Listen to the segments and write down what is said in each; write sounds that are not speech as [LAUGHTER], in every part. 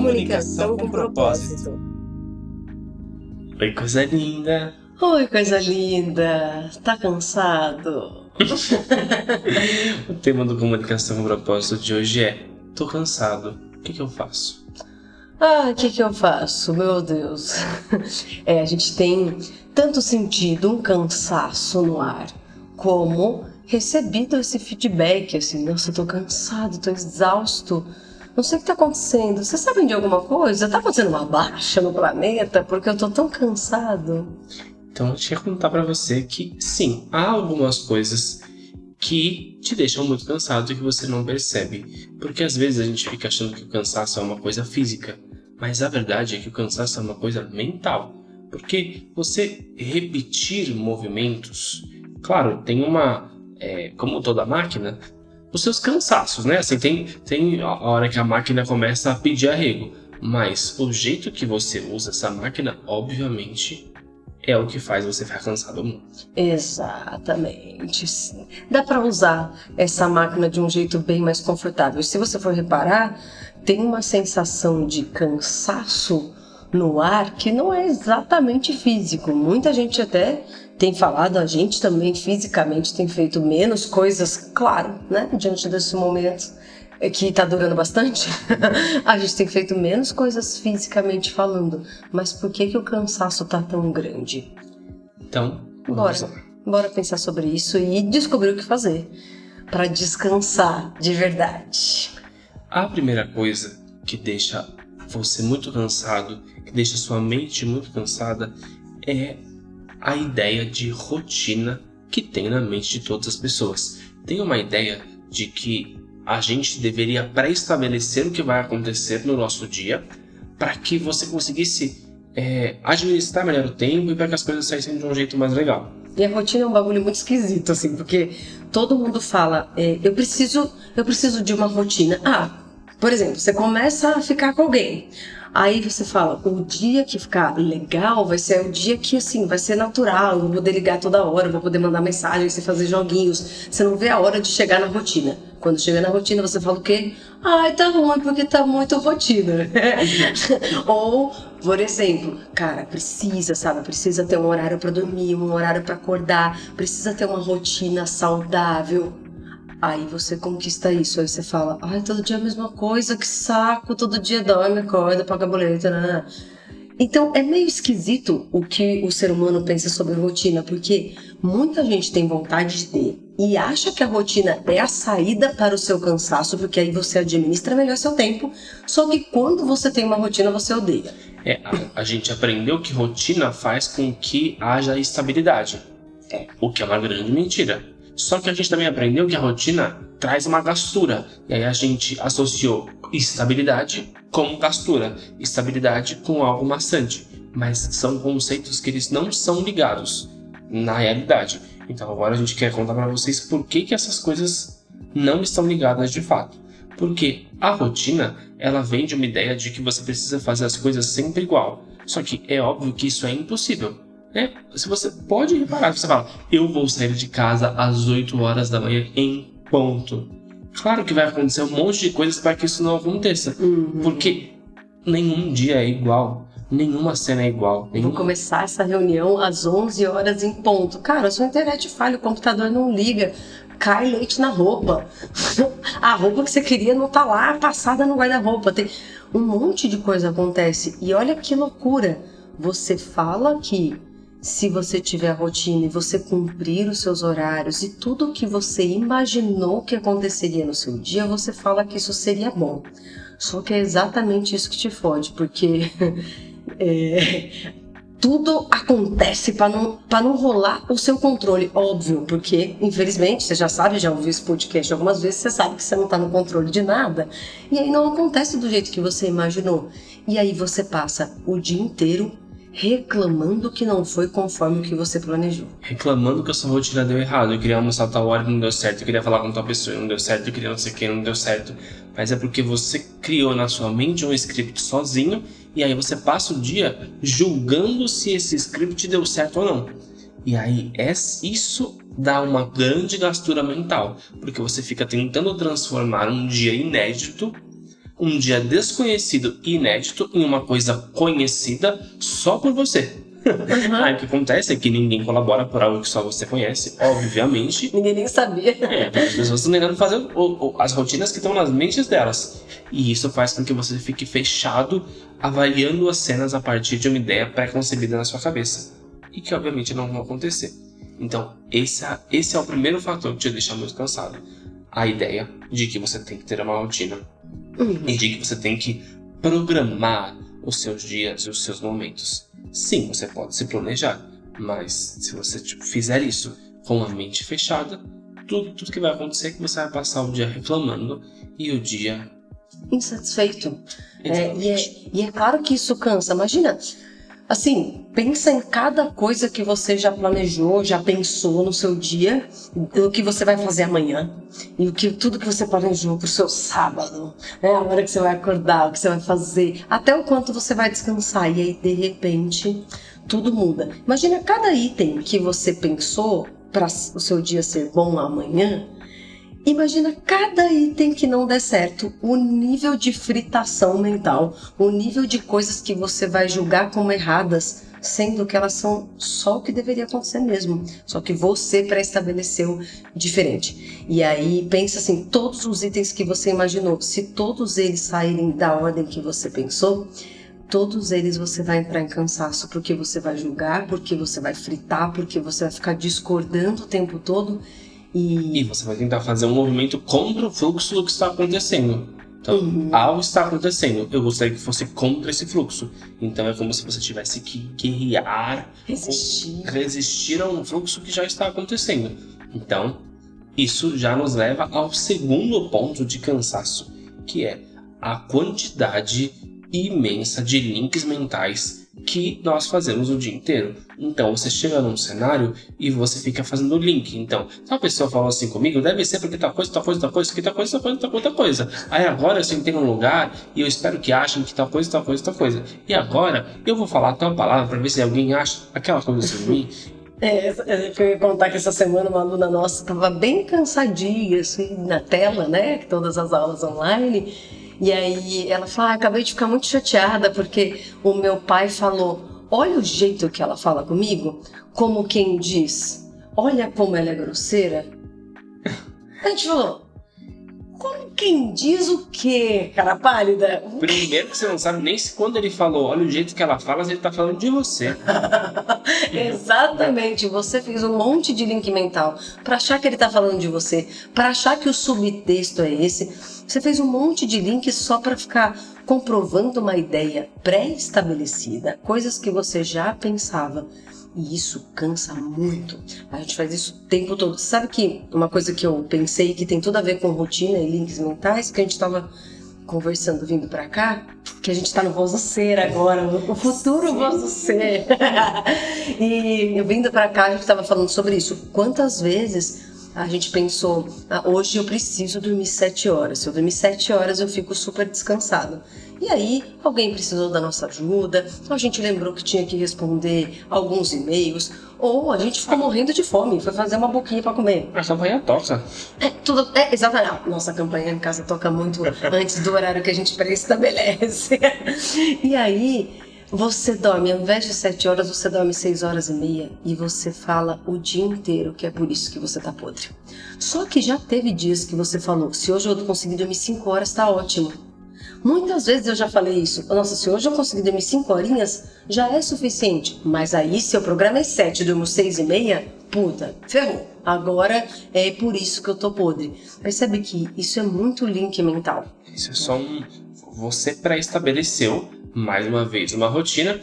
Comunicação com propósito. Oi, coisa linda! Oi, coisa linda! Tá cansado? [LAUGHS] o tema do Comunicação com propósito de hoje é: Tô cansado, o que, que eu faço? Ah, o que, que eu faço? Meu Deus! É, a gente tem tanto sentido um cansaço no ar, como recebido esse feedback, assim, nossa, eu tô cansado, tô exausto não sei o que está acontecendo. Vocês sabem de alguma coisa? Está acontecendo uma baixa no planeta porque eu estou tão cansado? Então eu tinha que contar para você que sim, há algumas coisas que te deixam muito cansado e que você não percebe. Porque às vezes a gente fica achando que o cansaço é uma coisa física, mas a verdade é que o cansaço é uma coisa mental. Porque você repetir movimentos, claro, tem uma. É, como toda máquina, os seus cansaços, né? Assim, tem, tem a hora que a máquina começa a pedir arrego. Mas o jeito que você usa essa máquina, obviamente, é o que faz você ficar cansado muito. Exatamente. Dá para usar essa máquina de um jeito bem mais confortável. Se você for reparar, tem uma sensação de cansaço no ar que não é exatamente físico. Muita gente até tem falado, a gente também fisicamente tem feito menos coisas, claro, né? Diante desse momento que está durando bastante, [LAUGHS] a gente tem feito menos coisas fisicamente falando. Mas por que, que o cansaço está tão grande? Então, bora, bora pensar sobre isso e descobrir o que fazer para descansar de verdade. A primeira coisa que deixa você muito cansado, que deixa sua mente muito cansada, é a ideia de rotina que tem na mente de todas as pessoas. Tem uma ideia de que a gente deveria pré-estabelecer o que vai acontecer no nosso dia para que você conseguisse é, administrar melhor o tempo e para que as coisas saíssem de um jeito mais legal. E a rotina é um bagulho muito esquisito, assim, porque todo mundo fala, é, eu preciso, eu preciso de uma rotina. Ah, por exemplo, você começa a ficar com alguém. Aí você fala, o dia que ficar legal vai ser o dia que, assim, vai ser natural, eu vou poder ligar toda hora, vou poder mandar mensagem, você fazer joguinhos. Você não vê a hora de chegar na rotina. Quando chega na rotina, você fala o quê? Ai, tá ruim porque tá muito rotina. [LAUGHS] Ou, por exemplo, cara, precisa, sabe? Precisa ter um horário para dormir, um horário para acordar, precisa ter uma rotina saudável. Aí você conquista isso, aí você fala, ai, todo dia é a mesma coisa, que saco, todo dia dorme, acorda, paga boleto, né? Então é meio esquisito o que o ser humano pensa sobre rotina, porque muita gente tem vontade de ter e acha que a rotina é a saída para o seu cansaço, porque aí você administra melhor seu tempo. Só que quando você tem uma rotina, você odeia. É, a, a gente aprendeu que rotina faz com que haja estabilidade. É. O que é uma grande mentira. Só que a gente também aprendeu que a rotina traz uma gastura. E aí a gente associou estabilidade com gastura, estabilidade com algo maçante. Mas são conceitos que eles não são ligados na realidade. Então agora a gente quer contar para vocês por que, que essas coisas não estão ligadas de fato. Porque a rotina, ela vem de uma ideia de que você precisa fazer as coisas sempre igual. Só que é óbvio que isso é impossível. Né? Se você pode reparar, você fala, eu vou sair de casa às 8 horas da manhã em ponto. Claro que vai acontecer um monte de coisas para que isso não aconteça. Uhum. Porque nenhum dia é igual. Nenhuma cena é igual. Nenhum... Vou começar essa reunião às 11 horas em ponto. Cara, a sua internet falha, o computador não liga. Cai leite na roupa. [LAUGHS] a roupa que você queria não tá lá, passada no guarda-roupa. Tem um monte de coisa acontece. E olha que loucura. Você fala que se você tiver rotina e você cumprir os seus horários e tudo o que você imaginou que aconteceria no seu dia, você fala que isso seria bom. Só que é exatamente isso que te fode, porque [LAUGHS] é, tudo acontece para não, não rolar o seu controle, óbvio, porque infelizmente você já sabe, já ouviu esse podcast algumas vezes, você sabe que você não está no controle de nada, e aí não acontece do jeito que você imaginou. E aí você passa o dia inteiro reclamando que não foi conforme o que você planejou. Reclamando que a sua rotina deu errado. Eu queria almoçar tal hora e não deu certo. Eu queria falar com tal pessoa e não deu certo. Eu queria não sei o que não deu certo. Mas é porque você criou na sua mente um script sozinho e aí você passa o dia julgando se esse script deu certo ou não. E aí é isso dá uma grande gastura mental, porque você fica tentando transformar um dia inédito um dia desconhecido e inédito em uma coisa conhecida só por você. Uhum. Aí o que acontece é que ninguém colabora por algo que só você conhece, obviamente. ninguém nem sabia. É, as pessoas estão tentando fazer o, o, as rotinas que estão nas mentes delas. E isso faz com que você fique fechado avaliando as cenas a partir de uma ideia pré-concebida na sua cabeça. E que obviamente não vão acontecer. Então, esse, é, esse é o primeiro fator que te deixa muito cansado. A ideia de que você tem que ter uma rotina. Uhum. E de que você tem que programar os seus dias e os seus momentos. Sim, você pode se planejar, mas se você tipo, fizer isso com a mente fechada, tudo, tudo que vai acontecer é que você vai passar o dia reclamando e o dia insatisfeito. É, e, é, e é claro que isso cansa. Imagina, assim, pensa em cada coisa que você já planejou, já pensou no seu dia, o que você vai fazer amanhã e o que tudo que você planejou para o seu sábado, né? A hora que você vai acordar, o que você vai fazer, até o quanto você vai descansar e aí de repente tudo muda. Imagina cada item que você pensou para o seu dia ser bom amanhã Imagina cada item que não der certo, o nível de fritação mental, o nível de coisas que você vai julgar como erradas, sendo que elas são só o que deveria acontecer mesmo, só que você pré-estabeleceu diferente. E aí pensa assim, todos os itens que você imaginou, se todos eles saírem da ordem que você pensou, todos eles você vai entrar em cansaço porque você vai julgar, porque você vai fritar, porque você vai ficar discordando o tempo todo e... e você vai tentar fazer um movimento contra o fluxo do que está acontecendo. Então, uhum. algo está acontecendo, eu gostaria que fosse contra esse fluxo. Então é como se você tivesse que guerrear, resistir. resistir a um fluxo que já está acontecendo. Então, isso já nos leva ao segundo ponto de cansaço, que é a quantidade imensa de links mentais que nós fazemos o dia inteiro. Então você chega num cenário e você fica fazendo link. Então, se uma pessoa falou assim comigo, deve ser porque tal coisa, tal coisa, tal coisa, que tal coisa, tal coisa, tal coisa, coisa. Aí agora eu sentei num lugar e eu espero que achem que tal coisa, tal coisa, tal coisa. E agora eu vou falar tal palavra para ver se alguém acha aquela coisa sobre mim. [LAUGHS] É, eu ia contar que essa semana uma aluna nossa estava bem cansadinha, assim, na tela, né? Todas as aulas online. E aí ela fala: ah, acabei de ficar muito chateada porque o meu pai falou: olha o jeito que ela fala comigo, como quem diz: olha como ela é grosseira. A gente falou: como quem diz o quê, cara pálida? Primeiro que você não sabe nem se quando ele falou, olha o jeito que ela fala, ele tá falando de você. [LAUGHS] Exatamente. Você fez um monte de link mental para achar que ele tá falando de você, para achar que o subtexto é esse você fez um monte de links só para ficar comprovando uma ideia pré-estabelecida, coisas que você já pensava. E isso cansa muito. A gente faz isso o tempo todo. Sabe que uma coisa que eu pensei que tem tudo a ver com rotina e links mentais, que a gente estava conversando vindo para cá, que a gente está no voz do ser agora, o futuro voz do ser. [LAUGHS] e vindo para cá a gente estava falando sobre isso. Quantas vezes a gente pensou, ah, hoje eu preciso dormir sete horas. Se eu dormir sete horas, eu fico super descansado. E aí, alguém precisou da nossa ajuda, a gente lembrou que tinha que responder alguns e-mails, ou a gente ficou morrendo de fome, foi fazer uma boquinha para comer. A campanha toca. É, tudo, é, exatamente. Nossa campanha em casa toca muito antes do horário que a gente pré-estabelece. [LAUGHS] e aí, você dorme, ao invés de sete horas, você dorme seis horas e meia e você fala o dia inteiro que é por isso que você tá podre. Só que já teve dias que você falou, se hoje eu conseguir dormir cinco horas, tá ótimo. Muitas vezes eu já falei isso. Nossa, se hoje eu conseguir dormir cinco horinhas, já é suficiente. Mas aí, se o programa é sete, eu durmo seis e meia, puta, ferrou. Agora é por isso que eu tô podre. Percebe que isso é muito link mental. Isso é só um. Você pré-estabeleceu mais uma vez, uma rotina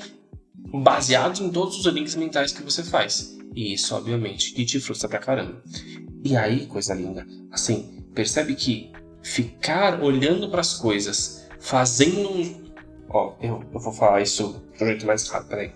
baseada em todos os links mentais que você faz. E isso, obviamente, que te frustra pra caramba. E aí, coisa linda, assim, percebe que ficar olhando para as coisas, fazendo um. Ó, eu, eu vou falar isso de um jeito mais rápido, peraí.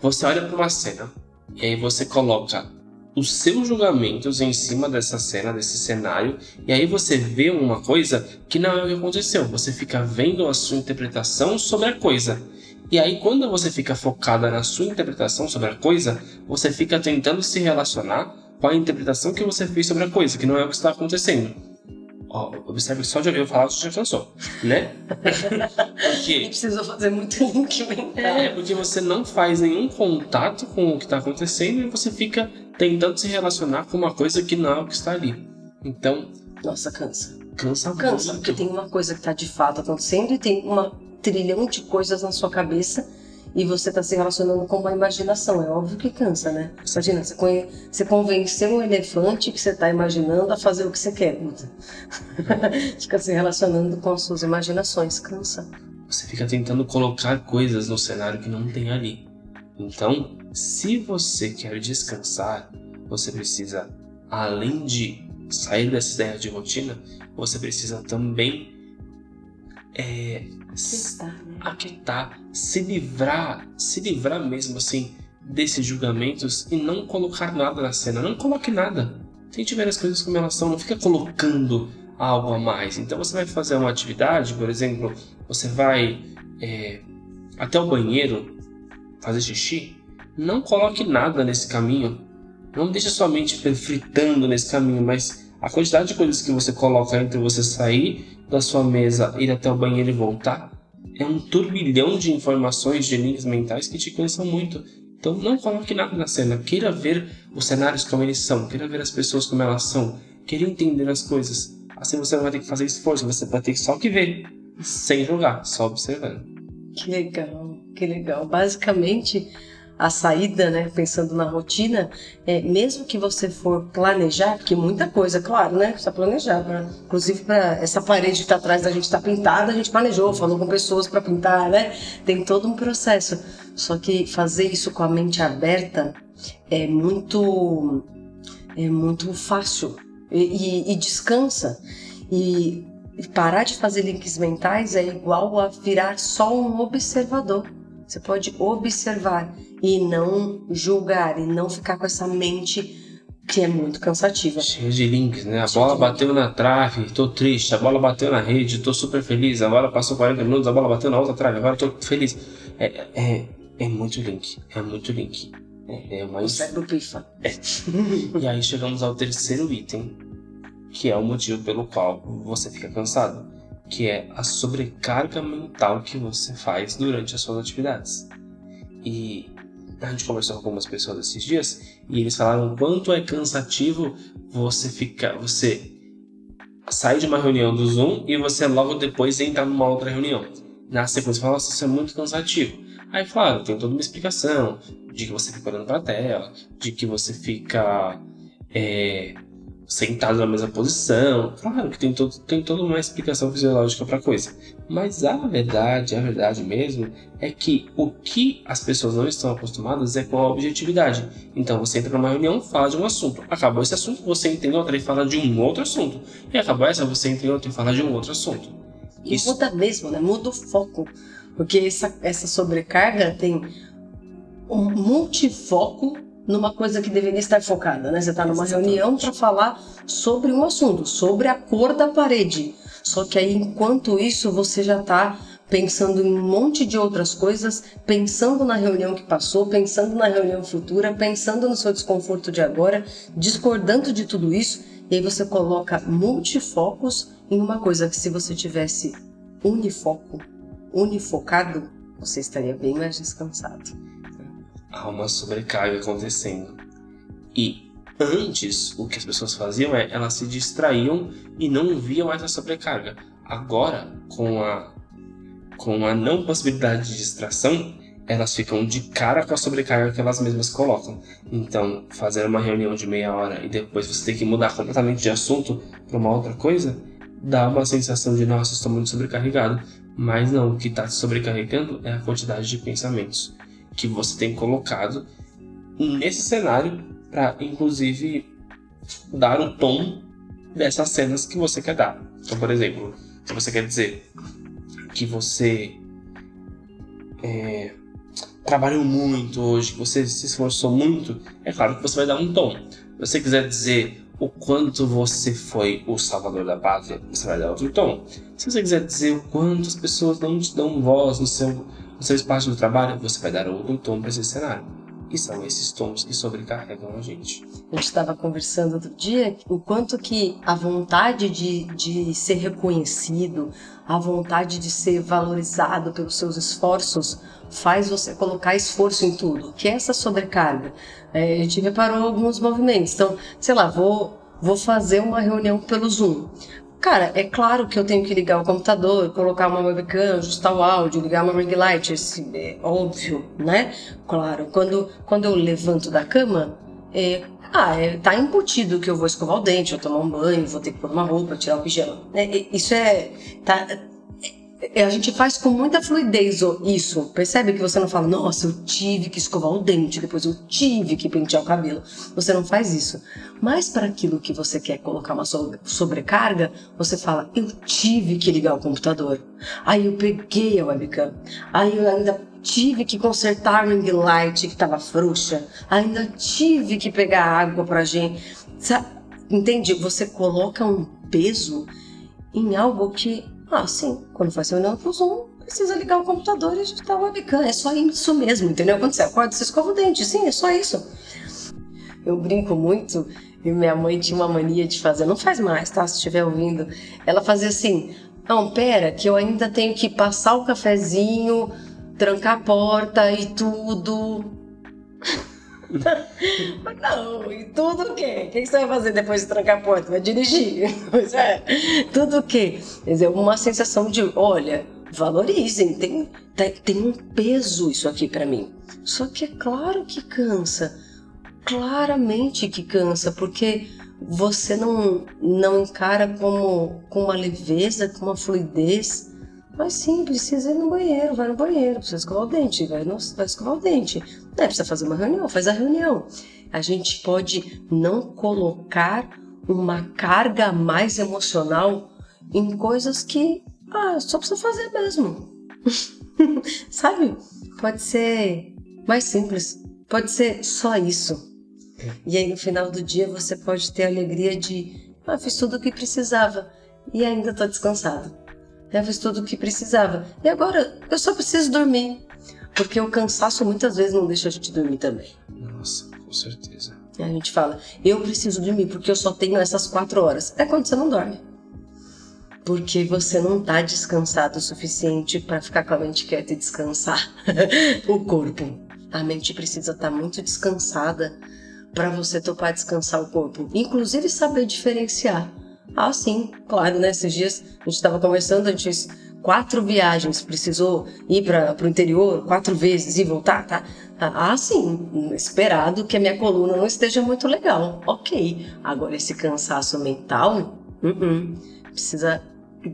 Você olha para uma cena e aí você coloca os seus julgamentos em cima dessa cena, desse cenário, e aí você vê uma coisa que não é o que aconteceu. Você fica vendo a sua interpretação sobre a coisa. E aí, quando você fica focada na sua interpretação sobre a coisa, você fica tentando se relacionar com a interpretação que você fez sobre a coisa, que não é o que está acontecendo. Ó, observe só de ouvir eu falar, você já cansou, né? [LAUGHS] porque... precisou fazer muito link mental. É, porque você não faz nenhum contato com o que está acontecendo e você fica tentando se relacionar com uma coisa que não é o que está ali. Então... Nossa, cansa. Cansa, cansa muito. porque tem uma coisa que está de fato acontecendo e tem uma trilhão de coisas na sua cabeça e você está se relacionando com uma imaginação. É óbvio que cansa, né? Imagina, você, conhe... você convencer um elefante que você está imaginando a fazer o que você quer. [LAUGHS] fica se relacionando com as suas imaginações, cansa. Você fica tentando colocar coisas no cenário que não tem ali. Então, se você quer descansar, você precisa, além de sair dessa ideia de rotina, você precisa também é, Aquietar, né? aquietar, se livrar, se livrar mesmo assim desses julgamentos e não colocar nada na cena. Não coloque nada. Tente ver as coisas como elas são, não fica colocando algo a mais. Então você vai fazer uma atividade, por exemplo, você vai é, até o banheiro fazer xixi, não coloque nada nesse caminho. Não deixe sua mente fritando nesse caminho, mas a quantidade de coisas que você coloca entre você sair da sua mesa, ir até o banheiro e voltar, é um turbilhão de informações, de linhas mentais que te cansam muito. Então não coloque nada na cena, queira ver os cenários como eles são, queira ver as pessoas como elas são, queira entender as coisas. Assim você não vai ter que fazer esforço, você vai ter só que ver, sem julgar, só observando. Que legal, que legal. Basicamente, a saída, né, pensando na rotina, é, mesmo que você for planejar, porque muita coisa, claro, né, precisa planejar. Pra, inclusive, para essa parede que está atrás da gente estar tá pintada, a gente planejou, falou com pessoas para pintar, né? Tem todo um processo. Só que fazer isso com a mente aberta é muito, é muito fácil e, e, e descansa. E parar de fazer links mentais é igual a virar só um observador. Você pode observar e não julgar e não ficar com essa mente que é muito cansativa. Cheio de links, né? A bola bateu na trave, tô triste. A bola bateu na rede, tô super feliz. Agora passou 40 minutos, a bola bateu na outra trave, agora tô feliz. É, é, é muito link, é muito link. É, é mais... O cérebro pifa. É. [LAUGHS] e aí chegamos ao terceiro item, que é o motivo pelo qual você fica cansado, que é a sobrecarga mental que você faz durante as suas atividades. E a gente conversou com algumas pessoas esses dias e eles falaram quanto é cansativo você ficar, você sair de uma reunião do Zoom e você logo depois entrar numa outra reunião. Na sequência, fala, nossa, isso é muito cansativo. Aí, claro, tem toda uma explicação de que você fica olhando para a tela, de que você fica é, sentado na mesma posição. Claro que tem, todo, tem toda uma explicação fisiológica para a coisa. Mas a verdade, a verdade mesmo, é que o que as pessoas não estão acostumadas é com a objetividade. Então você entra numa reunião, fala de um assunto. Acabou esse assunto, você entra em outra e fala de um outro assunto. E acabou essa, você entra em outra e fala de um outro assunto. E Isso... muda mesmo, né? Muda o foco. Porque essa, essa sobrecarga tem um multifoco numa coisa que deveria estar focada, né? Você está numa reunião para falar sobre um assunto, sobre a cor da parede. Só que aí, enquanto isso, você já está pensando em um monte de outras coisas, pensando na reunião que passou, pensando na reunião futura, pensando no seu desconforto de agora, discordando de tudo isso, e aí você coloca multifocos em uma coisa que se você tivesse unifoco, unifocado, você estaria bem mais descansado há uma sobrecarga acontecendo. E antes, o que as pessoas faziam é elas se distraíam e não viam essa sobrecarga. Agora, com a com a não possibilidade de distração, elas ficam de cara com a sobrecarga que elas mesmas colocam. Então, fazer uma reunião de meia hora e depois você ter que mudar completamente de assunto para uma outra coisa, dá uma sensação de nossa, estou muito sobrecarregado. Mas não, o que está sobrecarregando é a quantidade de pensamentos que você tem colocado nesse cenário para, inclusive, dar o tom dessas cenas que você quer dar. Então, por exemplo, se você quer dizer que você é, trabalhou muito hoje, que você se esforçou muito, é claro que você vai dar um tom. Se você quiser dizer o quanto você foi o salvador da pátria, você vai dar outro tom. Se você quiser dizer o quanto as pessoas não te dão voz no seu no seu espaço de trabalho, você vai dar outro tom para esse cenário. E são esses tons que sobrecarregam a gente. A gente estava conversando outro dia o quanto que a vontade de, de ser reconhecido, a vontade de ser valorizado pelos seus esforços faz você colocar esforço em tudo, que é essa sobrecarga. É, a gente reparou alguns movimentos. Então, sei lá, vou, vou fazer uma reunião pelo Zoom. Cara, é claro que eu tenho que ligar o computador, colocar uma webcam, ajustar o áudio, ligar uma ring light, esse, é óbvio, né? Claro, quando, quando eu levanto da cama, é, ah, é, tá embutido que eu vou escovar o dente, eu tomar um banho, vou ter que pôr uma roupa, tirar o pijama. É, isso é, tá, a gente faz com muita fluidez isso. Percebe que você não fala, nossa, eu tive que escovar o dente, depois eu tive que pentear o cabelo. Você não faz isso. Mas para aquilo que você quer colocar uma sobrecarga, você fala, eu tive que ligar o computador. Aí eu peguei a webcam. Aí eu ainda tive que consertar a ring light que estava frouxa. Ainda tive que pegar água pra gente. Entende? Você coloca um peso em algo que ah, sim, quando faz reunião pro Zoom, precisa ligar o computador e ajustar o webcam. É só isso mesmo, entendeu? Quando você acorda, você escova o dente. Sim, é só isso. Eu brinco muito e minha mãe tinha uma mania de fazer, não faz mais, tá? Se estiver ouvindo. Ela fazia assim: não, pera, que eu ainda tenho que passar o cafezinho, trancar a porta e tudo. Mas [LAUGHS] não, e tudo o quê? O que você vai fazer depois de trancar a porta? Vai dirigir? [LAUGHS] Pois é. Tudo o quê? Quer dizer, uma sensação de, olha, valorizem, tem, tem um peso isso aqui para mim. Só que é claro que cansa. Claramente que cansa, porque você não, não encara como com uma leveza, com uma fluidez mas sim, precisa ir no banheiro, vai no banheiro, precisa escovar o dente, vai, no, vai escovar o dente. É, precisa fazer uma reunião, faz a reunião. A gente pode não colocar uma carga mais emocional em coisas que, ah, só precisa fazer mesmo. [LAUGHS] Sabe? Pode ser mais simples, pode ser só isso. É. E aí no final do dia você pode ter a alegria de, ah, fiz tudo o que precisava e ainda estou descansado eu fiz tudo o que precisava. E agora eu só preciso dormir. Porque o cansaço muitas vezes não deixa a gente dormir também. Nossa, com certeza. E a gente fala, eu preciso dormir porque eu só tenho essas quatro horas. É quando você não dorme. Porque você não está descansado o suficiente para ficar com a mente quieta e descansar [LAUGHS] o corpo. A mente precisa estar tá muito descansada para você topar descansar o corpo. Inclusive saber diferenciar ah, sim, claro, né? Esses dias a gente estava conversando, a gente fez quatro viagens, precisou ir para o interior quatro vezes e voltar, tá? Ah, sim, esperado que a minha coluna não esteja muito legal. Ok. Agora, esse cansaço mental, uh -uh. precisa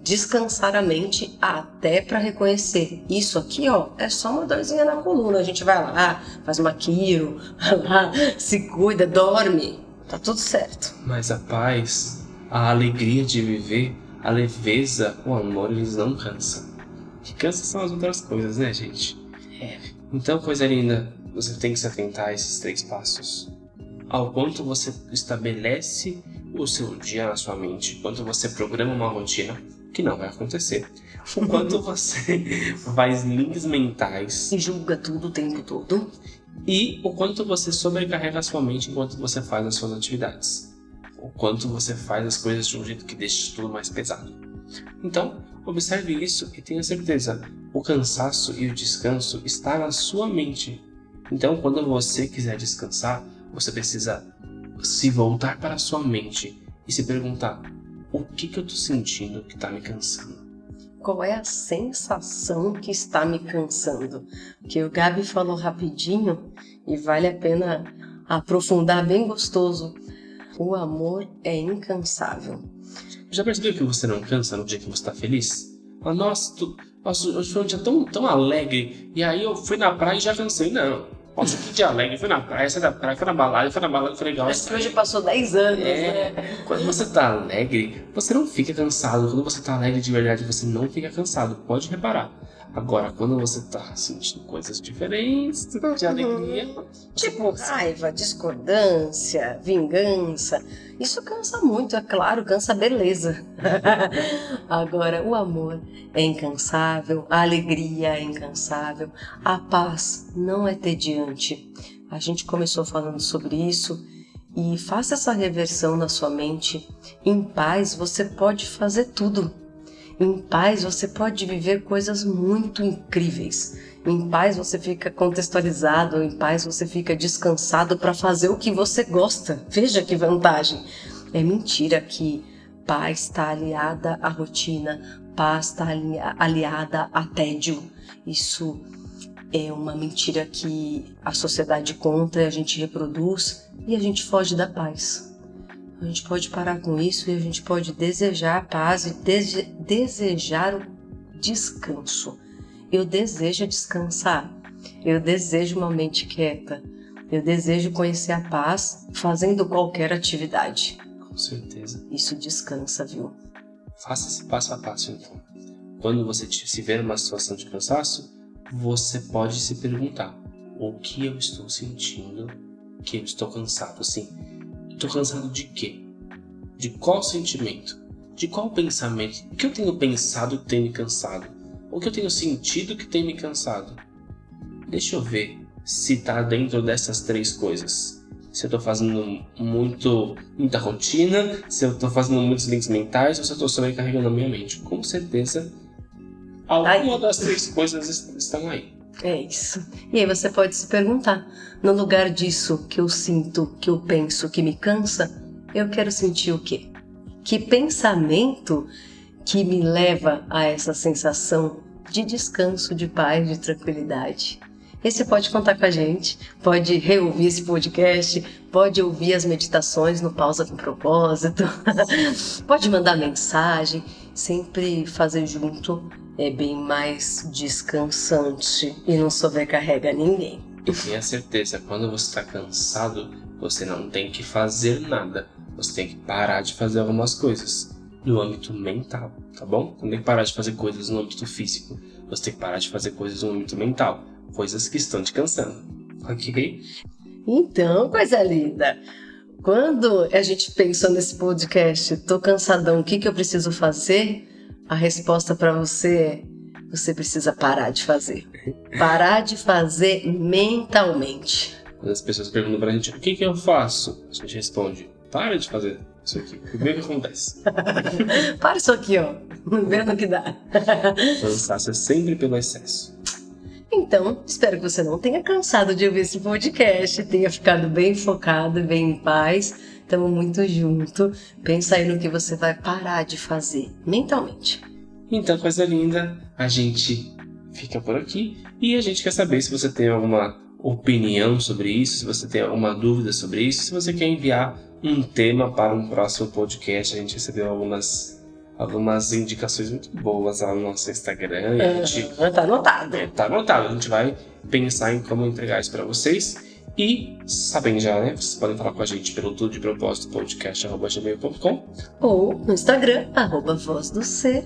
descansar a mente até para reconhecer. Isso aqui, ó, é só uma dorzinha na coluna. A gente vai lá, faz uma quiro, [LAUGHS] lá, se cuida, dorme. Tá tudo certo. Mas a paz a alegria de viver, a leveza, o amor, eles não cansam. Que cansa são as outras coisas, né, gente? É. Então, coisa linda, você tem que se atentar a esses três passos. Ao quanto você estabelece o seu dia na sua mente, quanto você programa uma rotina, que não vai acontecer. [LAUGHS] O quanto você [LAUGHS] faz links mentais. E julga tudo o tempo todo. E o quanto você sobrecarrega a sua mente enquanto você faz as suas atividades o quanto você faz as coisas de um jeito que deixa tudo mais pesado. Então, observe isso e tenha certeza, o cansaço e o descanso está na sua mente. Então, quando você quiser descansar, você precisa se voltar para a sua mente e se perguntar: o que, que eu estou sentindo que está me cansando? Qual é a sensação que está me cansando? Que o Gabi falou rapidinho e vale a pena aprofundar bem gostoso o amor é incansável. Já percebeu que você não cansa no dia que você está feliz? Ah, nossa, tu, nossa, hoje foi um dia tão, tão alegre. E aí eu fui na praia e já cansei. Não. Nossa, que dia alegre. Fui na praia, saí da praia, fui na balada, fui na balada, foi legal. Parece que hoje passou 10 anos, é, né? Quando você tá alegre, você não fica cansado. Quando você tá alegre de verdade, você não fica cansado. Pode reparar. Agora, quando você tá sentindo coisas diferentes de alegria. Tipo raiva, discordância, vingança. Isso cansa muito, é claro, cansa a beleza. [LAUGHS] Agora, o amor é incansável, a alegria é incansável, a paz não é tediante. A gente começou falando sobre isso e faça essa reversão na sua mente. Em paz você pode fazer tudo. Em paz você pode viver coisas muito incríveis. Em paz você fica contextualizado, em paz você fica descansado para fazer o que você gosta. Veja que vantagem. É mentira que paz está aliada à rotina, paz está aliada a tédio. Isso é uma mentira que a sociedade conta e a gente reproduz e a gente foge da paz. A gente pode parar com isso e a gente pode desejar a paz e dese desejar o descanso. Eu desejo descansar. Eu desejo uma mente quieta. Eu desejo conhecer a paz fazendo qualquer atividade. Com certeza. Isso descansa, viu? Faça esse passo a passo então. Quando você se vê numa situação de cansaço, você pode se perguntar: o que eu estou sentindo que eu estou cansado? Assim, estou cansado de quê? De qual sentimento? De qual pensamento? O que eu tenho pensado que tem me cansado? O que eu tenho sentido que tem me cansado? Deixa eu ver se está dentro dessas três coisas. Se eu estou fazendo muito muita rotina, se eu estou fazendo muitos links mentais ou se eu estou sobrecarregando a minha mente. Com certeza Alguma das três coisas estão aí. É isso. E aí você pode se perguntar: no lugar disso que eu sinto, que eu penso, que me cansa, eu quero sentir o quê? Que pensamento que me leva a essa sensação de descanso, de paz, de tranquilidade? E você pode contar com a gente, pode reouvir esse podcast, pode ouvir as meditações no Pausa com Propósito, [LAUGHS] pode mandar mensagem, sempre fazer junto é bem mais descansante e não sobrecarrega ninguém. E tenha certeza, quando você está cansado, você não tem que fazer nada. Você tem que parar de fazer algumas coisas no âmbito mental, tá bom? Não tem que parar de fazer coisas no âmbito físico. Você tem que parar de fazer coisas no âmbito mental. Coisas que estão te cansando. Ok? Então, coisa linda. Quando a gente pensou nesse podcast, tô cansadão, o que, que eu preciso fazer? A resposta para você é: você precisa parar de fazer. Parar de fazer mentalmente. Quando as pessoas perguntam pra gente o que, que eu faço, a gente responde: para de fazer isso aqui. Vê o que acontece. [LAUGHS] para isso aqui, ó. [LAUGHS] Vê no que dá. Cansaço é sempre pelo excesso. Então, espero que você não tenha cansado de ouvir esse podcast, tenha ficado bem focado, bem em paz Estamos muito junto. Pensa aí no que você vai parar de fazer mentalmente. Então, coisa linda, a gente fica por aqui e a gente quer saber se você tem alguma opinião sobre isso, se você tem alguma dúvida sobre isso, se você quer enviar um tema para um próximo podcast. A gente recebeu algumas algumas indicações muito boas lá no nosso Instagram. E a gente, tá anotado. É, tá anotado. A gente vai pensar em como entregar isso para vocês. E sabem já, né? Vocês podem falar com a gente pelo tudo de propósito podcast.gmail.com ou no Instagram, arroba voz do C.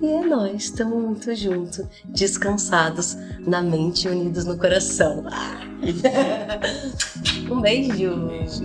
E é nós, estamos muito juntos, descansados, na mente unidos no coração. Ah! [LAUGHS] um beijo! Um beijo.